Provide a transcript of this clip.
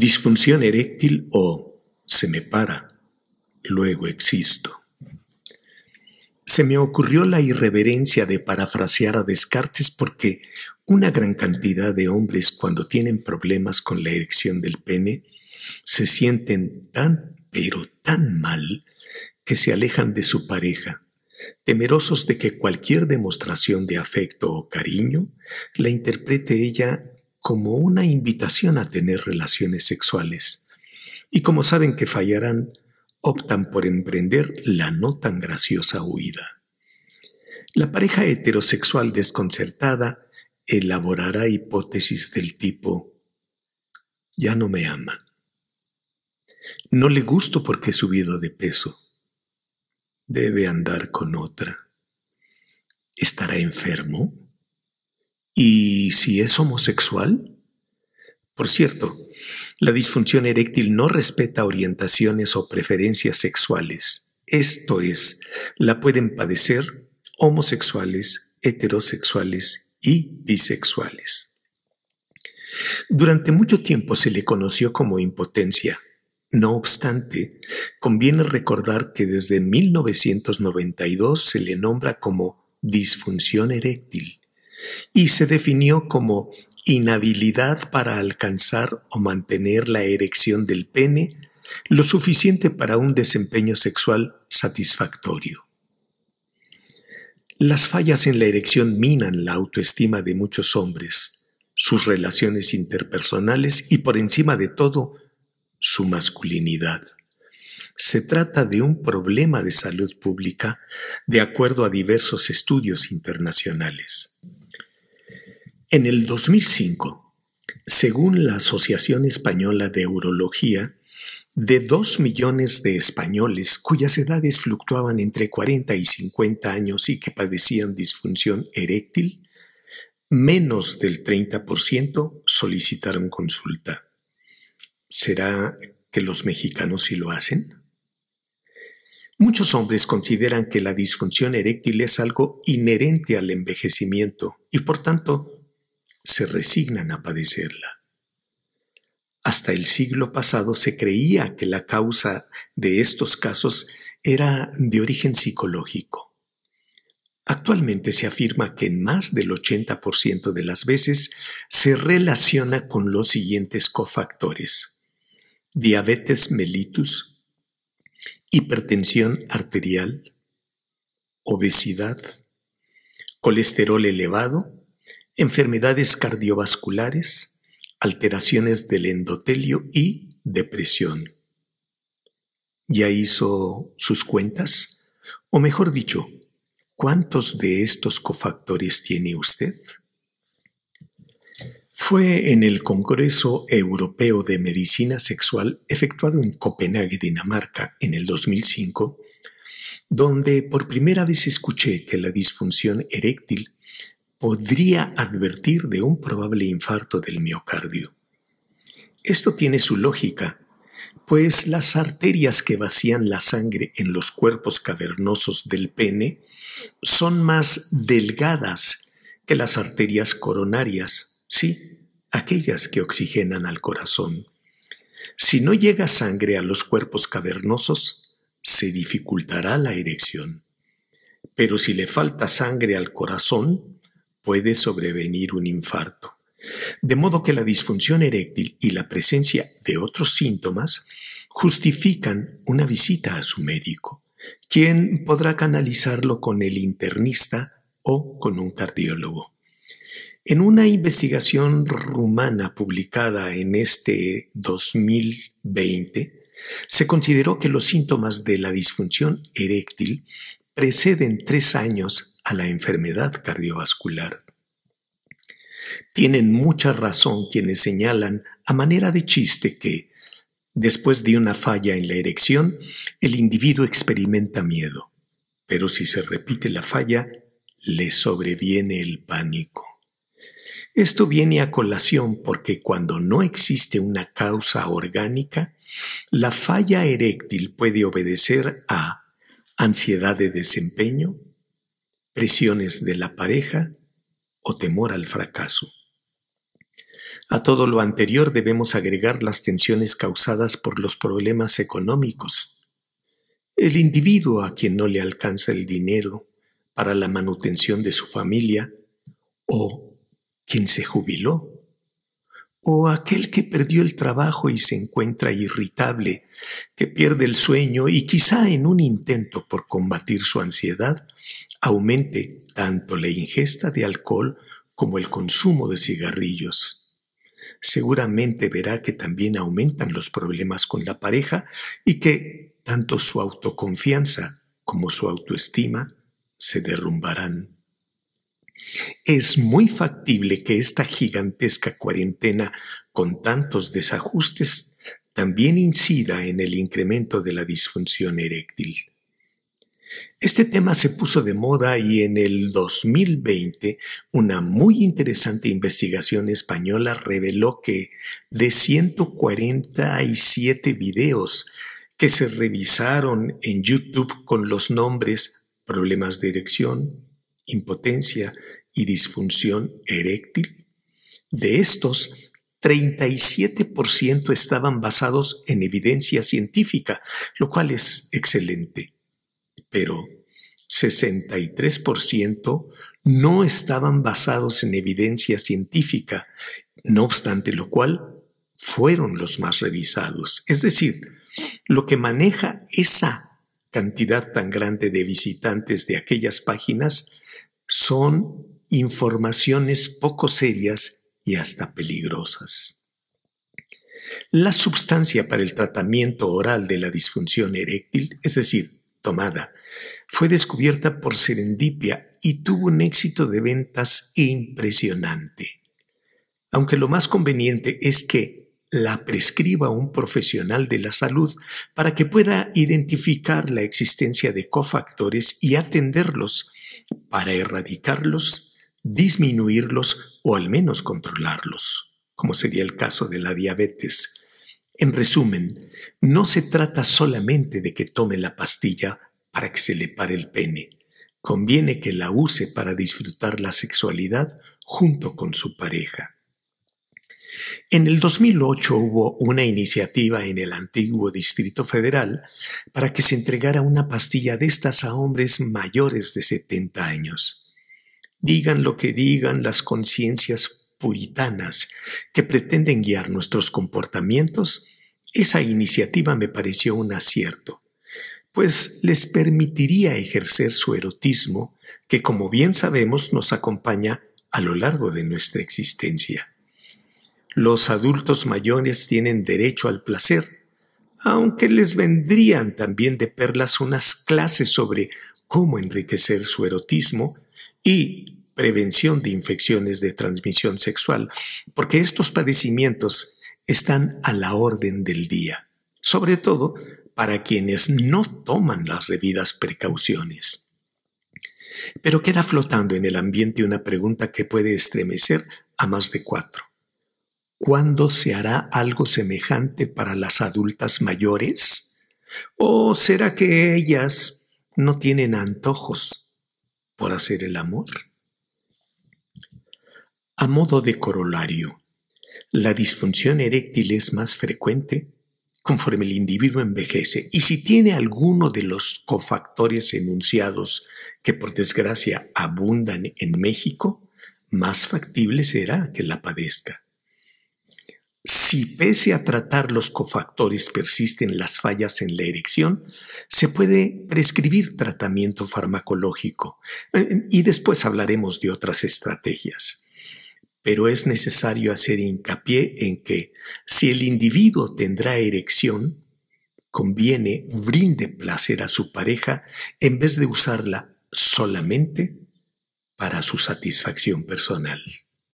Disfunción eréctil o se me para, luego existo. Se me ocurrió la irreverencia de parafrasear a Descartes porque una gran cantidad de hombres cuando tienen problemas con la erección del pene se sienten tan pero tan mal que se alejan de su pareja, temerosos de que cualquier demostración de afecto o cariño la interprete ella como una invitación a tener relaciones sexuales. Y como saben que fallarán, optan por emprender la no tan graciosa huida. La pareja heterosexual desconcertada elaborará hipótesis del tipo ya no me ama. No le gusto porque he subido de peso. Debe andar con otra. ¿Estará enfermo? ¿Y si es homosexual? Por cierto, la disfunción eréctil no respeta orientaciones o preferencias sexuales. Esto es, la pueden padecer homosexuales, heterosexuales y bisexuales. Durante mucho tiempo se le conoció como impotencia. No obstante, conviene recordar que desde 1992 se le nombra como disfunción eréctil y se definió como inhabilidad para alcanzar o mantener la erección del pene lo suficiente para un desempeño sexual satisfactorio. Las fallas en la erección minan la autoestima de muchos hombres, sus relaciones interpersonales y por encima de todo, su masculinidad. Se trata de un problema de salud pública de acuerdo a diversos estudios internacionales. En el 2005, según la Asociación Española de Urología, de dos millones de españoles cuyas edades fluctuaban entre 40 y 50 años y que padecían disfunción eréctil, menos del 30% solicitaron consulta. ¿Será que los mexicanos sí lo hacen? Muchos hombres consideran que la disfunción eréctil es algo inherente al envejecimiento y por tanto se resignan a padecerla. Hasta el siglo pasado se creía que la causa de estos casos era de origen psicológico. Actualmente se afirma que en más del 80% de las veces se relaciona con los siguientes cofactores. Diabetes mellitus, hipertensión arterial, obesidad, colesterol elevado, enfermedades cardiovasculares, alteraciones del endotelio y depresión. ¿Ya hizo sus cuentas? O mejor dicho, ¿cuántos de estos cofactores tiene usted? Fue en el Congreso Europeo de Medicina Sexual efectuado en Copenhague, Dinamarca, en el 2005, donde por primera vez escuché que la disfunción eréctil podría advertir de un probable infarto del miocardio. Esto tiene su lógica, pues las arterias que vacían la sangre en los cuerpos cavernosos del pene son más delgadas que las arterias coronarias, sí, aquellas que oxigenan al corazón. Si no llega sangre a los cuerpos cavernosos, se dificultará la erección. Pero si le falta sangre al corazón, puede sobrevenir un infarto. De modo que la disfunción eréctil y la presencia de otros síntomas justifican una visita a su médico, quien podrá canalizarlo con el internista o con un cardiólogo. En una investigación rumana publicada en este 2020, se consideró que los síntomas de la disfunción eréctil preceden tres años a la enfermedad cardiovascular. Tienen mucha razón quienes señalan a manera de chiste que, después de una falla en la erección, el individuo experimenta miedo, pero si se repite la falla, le sobreviene el pánico. Esto viene a colación porque cuando no existe una causa orgánica, la falla eréctil puede obedecer a ansiedad de desempeño, presiones de la pareja o temor al fracaso. A todo lo anterior debemos agregar las tensiones causadas por los problemas económicos. El individuo a quien no le alcanza el dinero para la manutención de su familia, o quien se jubiló, o aquel que perdió el trabajo y se encuentra irritable, que pierde el sueño y quizá en un intento por combatir su ansiedad, aumente tanto la ingesta de alcohol como el consumo de cigarrillos. Seguramente verá que también aumentan los problemas con la pareja y que tanto su autoconfianza como su autoestima se derrumbarán. Es muy factible que esta gigantesca cuarentena con tantos desajustes también incida en el incremento de la disfunción eréctil. Este tema se puso de moda y en el 2020 una muy interesante investigación española reveló que de 147 videos que se revisaron en YouTube con los nombres problemas de erección, impotencia y disfunción eréctil, de estos 37% estaban basados en evidencia científica, lo cual es excelente pero 63% no estaban basados en evidencia científica, no obstante lo cual fueron los más revisados. Es decir, lo que maneja esa cantidad tan grande de visitantes de aquellas páginas son informaciones poco serias y hasta peligrosas. La sustancia para el tratamiento oral de la disfunción eréctil, es decir, tomada, fue descubierta por Serendipia y tuvo un éxito de ventas impresionante. Aunque lo más conveniente es que la prescriba un profesional de la salud para que pueda identificar la existencia de cofactores y atenderlos para erradicarlos, disminuirlos o al menos controlarlos, como sería el caso de la diabetes. En resumen, no se trata solamente de que tome la pastilla para que se le pare el pene. Conviene que la use para disfrutar la sexualidad junto con su pareja. En el 2008 hubo una iniciativa en el antiguo Distrito Federal para que se entregara una pastilla de estas a hombres mayores de 70 años. Digan lo que digan las conciencias puritanas que pretenden guiar nuestros comportamientos, esa iniciativa me pareció un acierto pues les permitiría ejercer su erotismo que, como bien sabemos, nos acompaña a lo largo de nuestra existencia. Los adultos mayores tienen derecho al placer, aunque les vendrían también de perlas unas clases sobre cómo enriquecer su erotismo y prevención de infecciones de transmisión sexual, porque estos padecimientos están a la orden del día, sobre todo para quienes no toman las debidas precauciones. Pero queda flotando en el ambiente una pregunta que puede estremecer a más de cuatro. ¿Cuándo se hará algo semejante para las adultas mayores? ¿O será que ellas no tienen antojos por hacer el amor? A modo de corolario, la disfunción eréctil es más frecuente conforme el individuo envejece. Y si tiene alguno de los cofactores enunciados que por desgracia abundan en México, más factible será que la padezca. Si pese a tratar los cofactores persisten las fallas en la erección, se puede prescribir tratamiento farmacológico. Eh, y después hablaremos de otras estrategias pero es necesario hacer hincapié en que si el individuo tendrá erección, conviene brinde placer a su pareja en vez de usarla solamente para su satisfacción personal.